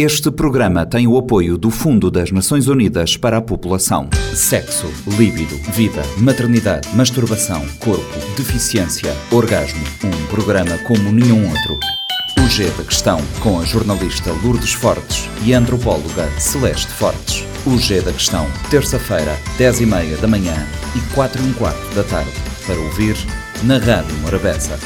Este programa tem o apoio do Fundo das Nações Unidas para a População. Sexo, líbido, vida, maternidade, masturbação, corpo, deficiência, orgasmo. Um programa como nenhum outro. O G da Questão, com a jornalista Lourdes Fortes e a antropóloga Celeste Fortes. O G da Questão, terça-feira, 10h30 da manhã e 4 h quarto da tarde. Para ouvir na Rádio Morabeza.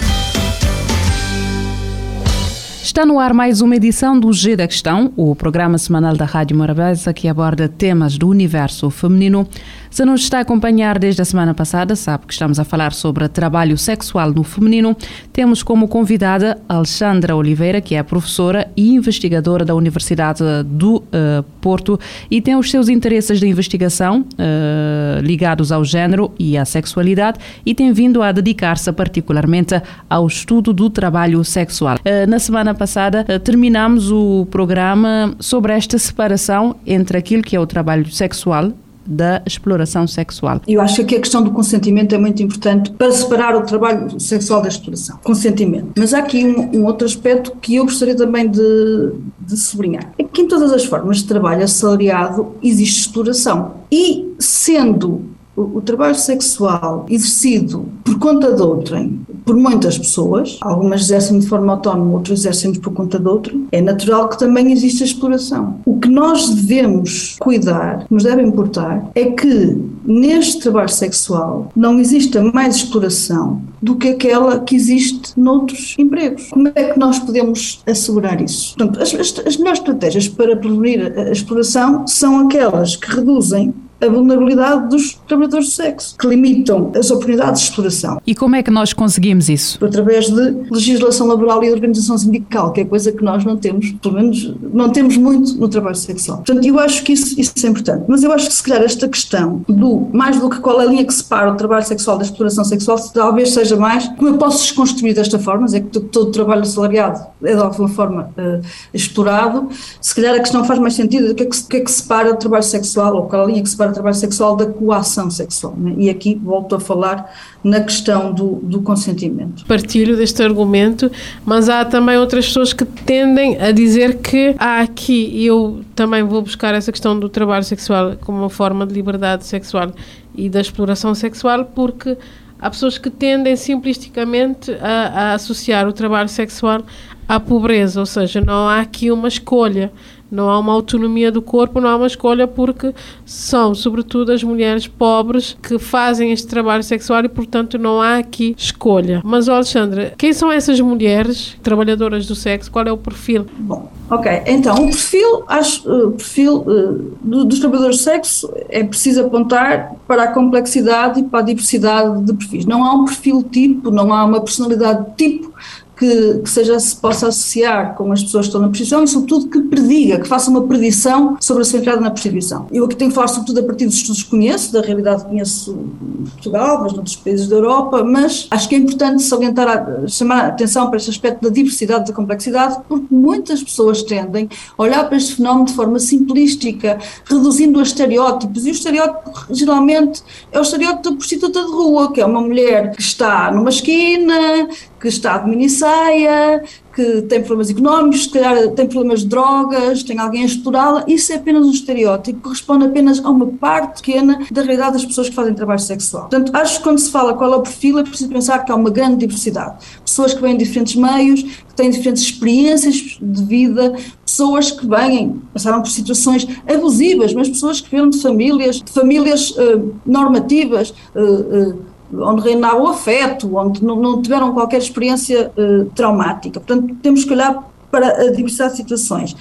Está no ar mais uma edição do G da Questão, o programa semanal da Rádio Morabeza que aborda temas do universo feminino. Se nos está a acompanhar desde a semana passada, sabe que estamos a falar sobre trabalho sexual no feminino. Temos como convidada Alexandra Oliveira, que é professora e investigadora da Universidade do uh, Porto e tem os seus interesses de investigação uh, ligados ao género e à sexualidade e tem vindo a dedicar-se particularmente ao estudo do trabalho sexual. Uh, na semana passada terminamos o programa sobre esta separação entre aquilo que é o trabalho sexual da exploração sexual. Eu acho que aqui a questão do consentimento é muito importante para separar o trabalho sexual da exploração. Consentimento. Mas há aqui um, um outro aspecto que eu gostaria também de, de sublinhar. É que em todas as formas de trabalho assalariado existe exploração. E sendo o, o, trabalho sexual exercido por conta de outrem, por muitas pessoas, algumas exercem de forma autónoma, outras exercem por conta de outro, é natural que também exista exploração. O que nós devemos cuidar, nos deve importar, é que neste trabalho sexual não exista mais exploração do que aquela que existe noutros empregos. Como é que nós podemos assegurar isso? Portanto, as, as, as melhores estratégias para prevenir a, a exploração são aquelas que reduzem a vulnerabilidade dos trabalhadores de sexo, que limitam as oportunidades de exploração. E como é que nós conseguimos isso? Através de legislação laboral e organização sindical, que é coisa que nós não temos, pelo menos não temos muito no trabalho sexual. Portanto, eu acho que isso, isso é importante. Mas eu acho que se calhar esta questão do, mais do que qual é a linha que separa o trabalho sexual da exploração sexual, talvez seja mais como eu posso desconstruir desta forma, é que todo o trabalho assalariado é de alguma forma uh, explorado. Se calhar a questão faz mais sentido, o que é que, que, é que separa o trabalho sexual, ou qual é a linha que separa trabalho sexual da coação sexual. Né? E aqui volto a falar na questão do, do consentimento. Partilho deste argumento, mas há também outras pessoas que tendem a dizer que há aqui, e eu também vou buscar essa questão do trabalho sexual como uma forma de liberdade sexual e da exploração sexual, porque há pessoas que tendem simplisticamente a, a associar o trabalho sexual à pobreza, ou seja, não há aqui uma escolha não há uma autonomia do corpo, não há uma escolha porque são, sobretudo, as mulheres pobres que fazem este trabalho sexual e, portanto, não há aqui escolha. Mas, Alexandra, quem são essas mulheres trabalhadoras do sexo? Qual é o perfil? Bom, ok. Então, o perfil, acho, o perfil uh, dos trabalhadores do sexo é preciso apontar para a complexidade e para a diversidade de perfis. Não há um perfil tipo, não há uma personalidade tipo que, que, seja, se possa associar com as pessoas que estão na prostituição e, sobretudo, que prediga, que faça uma predição sobre a sua entrada na prostituição. Eu aqui tenho que falar, sobretudo, a partir dos estudos que conheço, da realidade que conheço Portugal, mas noutros países da Europa, mas acho que é importante salientar, chamar a atenção para este aspecto da diversidade, da complexidade, porque muitas pessoas tendem a olhar para este fenómeno de forma simplística, reduzindo a estereótipos, e o estereótipo, geralmente, é o estereótipo da prostituta de rua, que é uma mulher que está numa esquina, que está de minissaia, que tem problemas económicos, se calhar tem problemas de drogas, tem alguém a explorá-la, isso é apenas um estereótipo, corresponde apenas a uma parte pequena da realidade das pessoas que fazem trabalho sexual. Portanto, acho que quando se fala qual é o perfil, é preciso pensar que há uma grande diversidade. Pessoas que vêm de diferentes meios, que têm diferentes experiências de vida, pessoas que vêm, passaram por situações abusivas, mas pessoas que vieram de famílias, de famílias uh, normativas, uh, uh, onde reinava o afeto, onde não, não tiveram qualquer experiência uh, traumática. Portanto, temos que olhar para a diversidade de situações.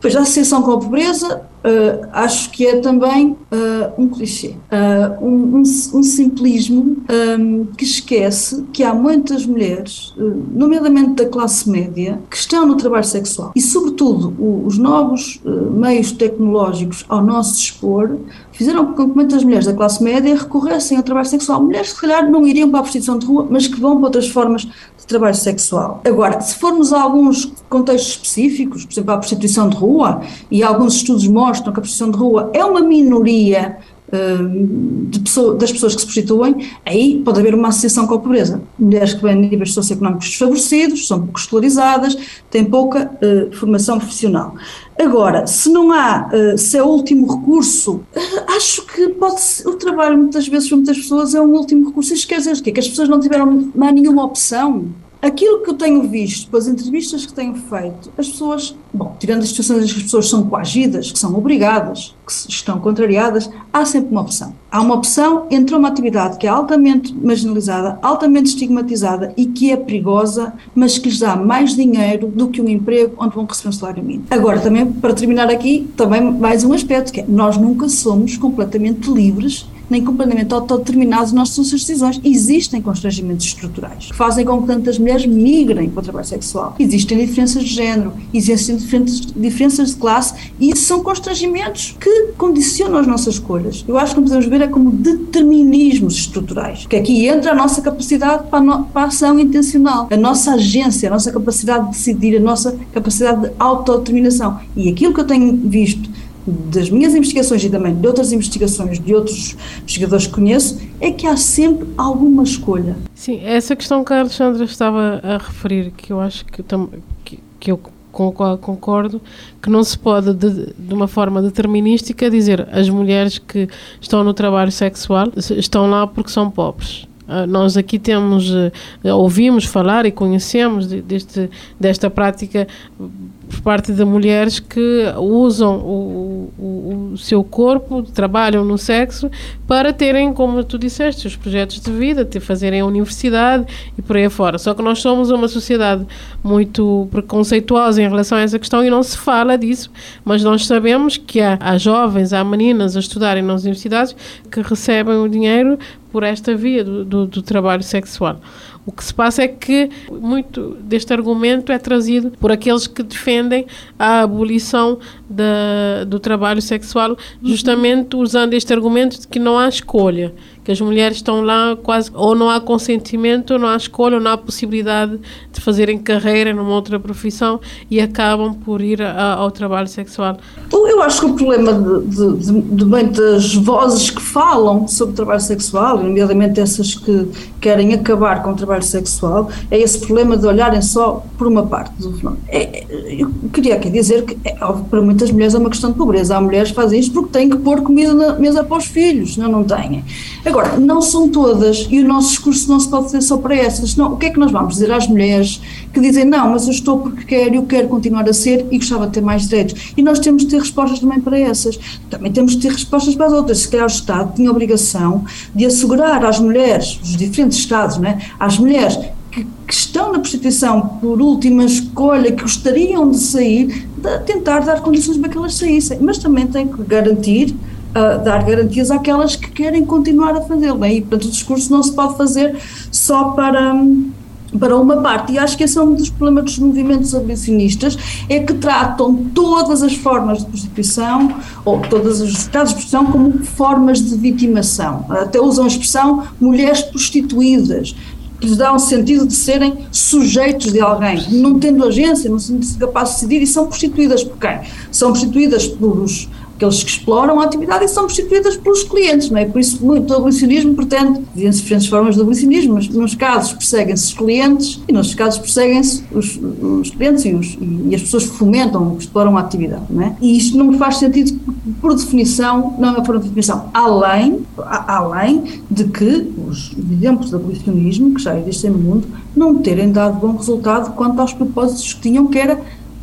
Pois a associação com a pobreza, uh, acho que é também uh, um clichê, uh, um, um, um, simplismo um, que esquece que há muitas mulheres, nomeadamente da classe média, que estão no trabalho sexual. E, sobretudo, o, os novos meios tecnológicos ao nosso dispor fizeram com que muitas mulheres da classe média recorressem ao trabalho sexual. Mulheres que, se calhar, não iriam para a prostituição de rua, mas que vão para outras formas de trabalho sexual. Agora, se formos a alguns contextos específicos, por exemplo, a prostituição de rua, e alguns estudos mostram que a prostituição de rua é uma minoria hum, pessoa, das pessoas que se prostituem, aí pode haver uma associação com a pobreza. Mulheres que vêm de níveis socioeconómicos desfavorecidos, são pouco escolarizadas, têm pouca uh, formação profissional. Agora, se não há, uh, se é o último recurso, uh, acho que pode ser, o trabalho muitas vezes para muitas pessoas é um último recurso. Isto quer dizer o quê? Que as pessoas não tiveram mais nenhuma opção. Aquilo que eu tenho visto, pelas entrevistas que tenho feito, as pessoas, bom, tirando as situações em que as pessoas são coagidas, que são obrigadas, que estão contrariadas, há sempre uma opção. Há uma opção entre uma atividade que é altamente marginalizada, altamente estigmatizada e que é perigosa, mas que lhes dá mais dinheiro do que um emprego onde vão receber um salário mínimo. Agora, também, para terminar aqui, também mais um aspecto, que é nós nunca somos completamente livres nem completamente autodeterminados nas suas decisões. Existem constrangimentos estruturais que fazem com que tantas mulheres migrem para o trabalho sexual. Existem diferenças de género, existem diferenças de classe e isso são constrangimentos que condicionam as nossas escolhas. Eu acho que podemos ver é como determinismos estruturais, que aqui entra a nossa capacidade para a, no, para a ação intencional, a nossa agência, a nossa capacidade de decidir, a nossa capacidade de autodeterminação. E aquilo que eu tenho visto das minhas investigações e também de outras investigações de outros investigadores que conheço, é que há sempre alguma escolha. Sim, essa questão que a Alexandra estava a referir, que eu acho que, que, que eu com a qual concordo, que não se pode, de, de, uma forma determinística, dizer as mulheres que estão no trabalho sexual estão lá porque são pobres. Uh, nós aqui temos, uh, ouvimos falar e conhecemos de, deste, desta prática por parte de mulheres que usam o, o, o, seu corpo, trabalham no sexo para terem, como tu disseste, os projetos de vida, ter, fazerem a universidade e por aí fora. Só que nós somos uma sociedade muito preconceituosa em relação a essa questão e não se fala disso, mas nós sabemos que há, há jovens, há meninas a estudarem nas universidades que recebem o dinheiro por esta via do, do, do trabalho sexual. O que se passa é que muito deste argumento é trazido por aqueles que defendem a abolição da, do trabalho sexual, justamente usando este argumento de que não há escolha que as mulheres estão lá quase, ou não há consentimento, ou não há escolha, ou não há possibilidade de fazerem carreira numa outra profissão e acabam por ir a, ao trabalho sexual. Eu acho que o problema de, de, de muitas vozes que falam sobre trabalho sexual, nomeadamente essas que querem acabar com o trabalho sexual, é esse problema de olharem só por uma parte do fenómeno. É, eu queria aqui dizer que, é, para muitas mulheres é uma questão de pobreza. Há mulheres que fazem isto porque têm que pôr comida na mesa para os filhos, não, não têm. Agora, não são todas e o nosso discurso não se pode fazer só para essas. O que é que nós vamos dizer às mulheres que dizem não, mas eu estou porque quero, eu quero continuar a ser e gostava de ter mais direitos? E nós temos de ter respostas também para essas. Também temos de ter respostas para as outras. Se calhar o Estado tinha a obrigação de assegurar às mulheres, os diferentes Estados, não é? às mulheres que, que, estão na prostituição por última escolha, que gostariam de sair, de tentar dar condições para que elas saíssem. Mas também tem que garantir uh, dar garantias àquelas que querem continuar a fazê-lo. Né? E, portanto, o discurso não se pode fazer só para. para uma parte, e acho que esse é um dos problemas dos movimentos abolicionistas, é que tratam todas as formas de prostituição, ou todas as casos de prostituição, como formas de vitimação. Até usam a expressão mulheres prostituídas, que lhes dá um sentido de serem sujeitos de alguém, não tendo agência, não sendo capazes de decidir, e são prostituídas por quem? São prostituídas pelos aqueles que exploram a atividade e são substituídas pelos clientes, não é? Por isso, muito o abolicionismo pretende, existem diferentes formas de abolicionismo, mas nos casos perseguem-se os clientes e nos casos perseguem-se os, os, clientes e, os, e, as pessoas que fomentam, que exploram a atividade, não é? E isto não faz sentido, por definição, não é de definição, além, além de que os exemplos de abolicionismo, que já existem no mundo, não terem dado bom resultado quanto aos propósitos que tinham, que era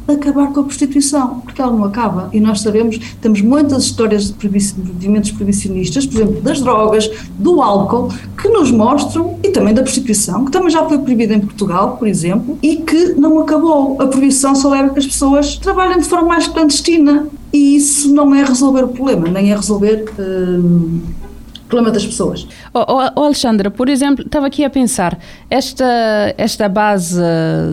acabar com a prostituição, porque ela não acaba. E nós sabemos, temos muitas histórias de movimentos proibicionistas, por exemplo, das drogas, do álcool, que nos mostram, e também da prostituição, que também já foi proibida em Portugal, por exemplo, e que não acabou. A proibição só leva que as pessoas trabalhem de forma mais clandestina. E isso não é resolver o problema, nem é resolver. Hum, problema das pessoas. Oh, oh, Alexandra, por exemplo, estava aqui a pensar, esta, esta base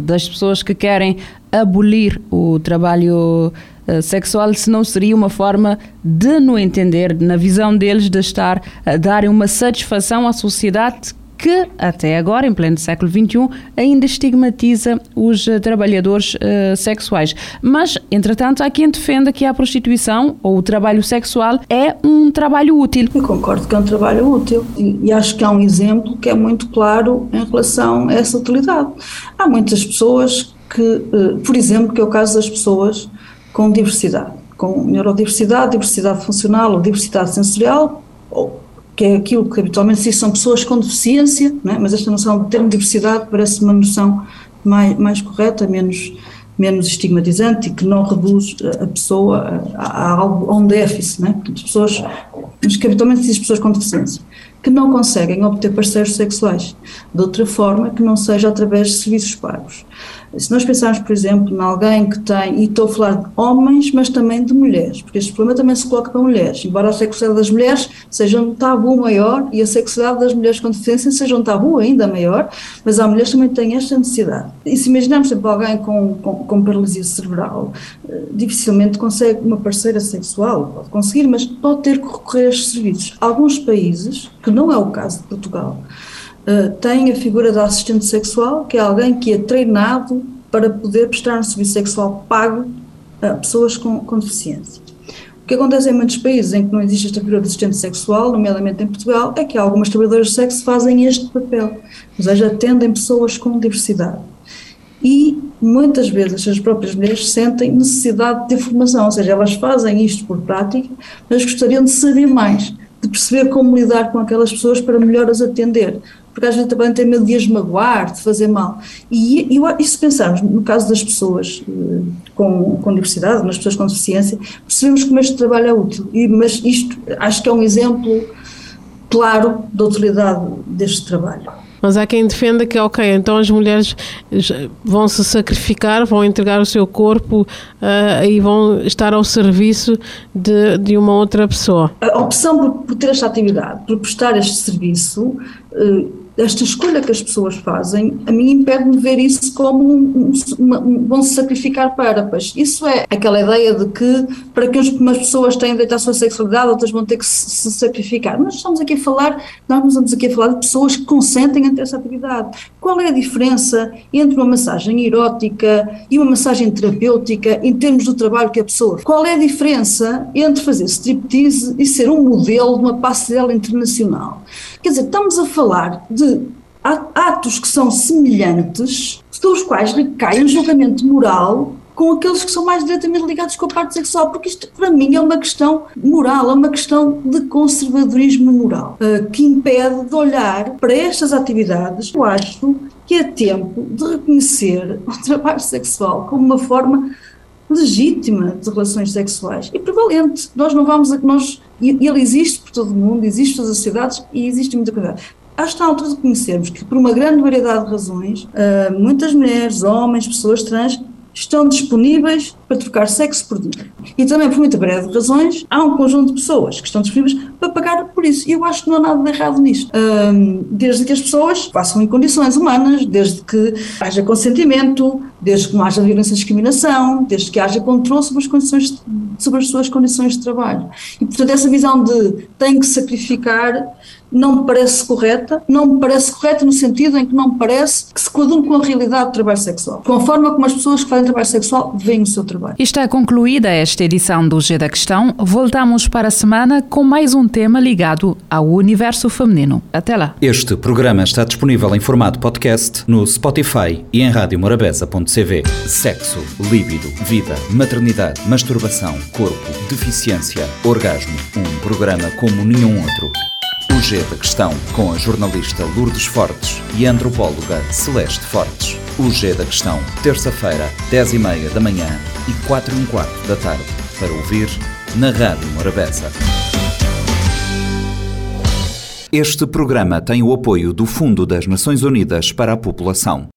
das pessoas que querem abolir o trabalho uh, sexual, se não seria uma forma de, no entender, na visão deles, de estar a dar uma satisfação à sociedade que até agora, em pleno século XXI, ainda estigmatiza os uh, trabalhadores uh, sexuais. Mas, entretanto, há quem defenda que a prostituição ou o trabalho sexual é um trabalho útil. Eu concordo que é um trabalho útil e, e acho que há um exemplo que é muito claro em relação a essa utilidade. Há muitas pessoas que, uh, por exemplo, que é o caso das pessoas com diversidade, com neurodiversidade, diversidade funcional ou diversidade sensorial, ou, que é aquilo que habitualmente se diz são pessoas com deficiência, é? mas esta noção de termo diversidade parece uma noção mais, mais correta, menos, menos estigmatizante e que não reduz a pessoa a, a a um déficit, né? Portanto, pessoas, mas que habitualmente se diz pessoas com deficiência, que não conseguem obter parceiros sexuais de outra forma que não seja através de serviços pagos. Se nós pensarmos, por exemplo, em alguém que tem, e estou a falar de homens, mas também de mulheres, porque este problema também se coloca para mulheres, embora a sexualidade das mulheres seja um tabu maior e a sexualidade das mulheres com deficiência seja um tabu ainda maior, mas há mulheres que também têm esta necessidade. E se imaginarmos, por exemplo, alguém com, com, com paralisia cerebral, eh, dificilmente consegue uma parceira sexual, pode conseguir, mas pode ter que recorrer a estes serviços. Alguns países, que não é o caso de Portugal, uh, tem a figura da assistente sexual, que é alguém que é treinado para poder prestar um serviço sexual pago a pessoas com, com deficiência. O que acontece em muitos países em que não existe esta figura de assistente sexual, nomeadamente em Portugal, é que algumas trabalhadoras de sexo fazem este papel, ou seja, atendem pessoas com diversidade. E muitas vezes as próprias mulheres sentem necessidade de formação, ou seja, elas fazem isto por prática, mas gostariam de saber mais, de perceber como lidar com aquelas pessoas para melhor as atender porque às vezes também tem medo de as magoar, de fazer mal. E, e, e se pensarmos no caso das pessoas eh, com, com diversidade, nas pessoas com deficiência, percebemos como este trabalho é útil. E, mas isto acho que é um exemplo claro da utilidade deste trabalho. Mas há quem defenda que, ok, então as mulheres vão se sacrificar, vão entregar o seu corpo uh, e vão estar ao serviço de, de uma outra pessoa. A opção por, por ter esta atividade, por prestar este serviço, uh, esta escolha que as pessoas fazem, a mim impede-me ver isso como um, uma, um, vão se sacrificar para, pois isso é aquela ideia de que para que umas pessoas tenham direito à sua sexualidade, outras vão ter que se, se sacrificar. Nós estamos aqui a falar, nós estamos aqui a falar de pessoas que consentem a ter essa atividade. Qual é a diferença entre uma massagem erótica e uma massagem terapêutica em termos do trabalho que a pessoa Qual é a diferença entre fazer striptease e ser um modelo de uma passarela internacional? Quer dizer, estamos a falar de atos que são semelhantes, sobre os quais recai um julgamento moral com aqueles que são mais diretamente ligados com a parte sexual, porque isto para mim é uma questão moral, é uma questão de conservadorismo moral, uh, que impede de olhar para estas atividades. Eu acho que é tempo de reconhecer o trabalho sexual como uma forma legítima de relações sexuais e prevalente. Nós não vamos a nós ele existe por todo o mundo, existe nas sociedades e existe muita coisa. Acho que está à altura de conhecermos que, por uma grande variedade de razões, uh, muitas mulheres, homens, pessoas trans estão disponíveis para trocar sexo por dinheiro. E também, por muita breve razões, há um conjunto de pessoas que estão disponíveis para pagar por isso. E eu acho que não há nada de errado nisto. Desde que as pessoas façam em condições humanas, desde que haja consentimento, desde que não haja violência e discriminação, desde que haja controle sobre as, condições, sobre as suas condições de trabalho. E, portanto, essa visão de tem que sacrificar não me parece correta, não me parece correta no sentido em que não me parece que se coadume com a realidade do trabalho sexual, com a forma como as pessoas que fazem trabalho sexual veem o seu trabalho. Está concluída esta edição do G da Questão. Voltamos para a semana com mais um tema ligado ao universo feminino. Até lá. Este programa está disponível em formato podcast no Spotify e em radiomorabeza.cv. Sexo, líbido, vida, maternidade, masturbação, corpo, deficiência, orgasmo. Um programa como nenhum outro. O G da Questão, com a jornalista Lourdes Fortes e a antropóloga Celeste Fortes. O G da Questão, terça-feira, 10 e meia da manhã e 4 e um quarto da tarde, para ouvir na Rádio Morabeza. Este programa tem o apoio do Fundo das Nações Unidas para a População.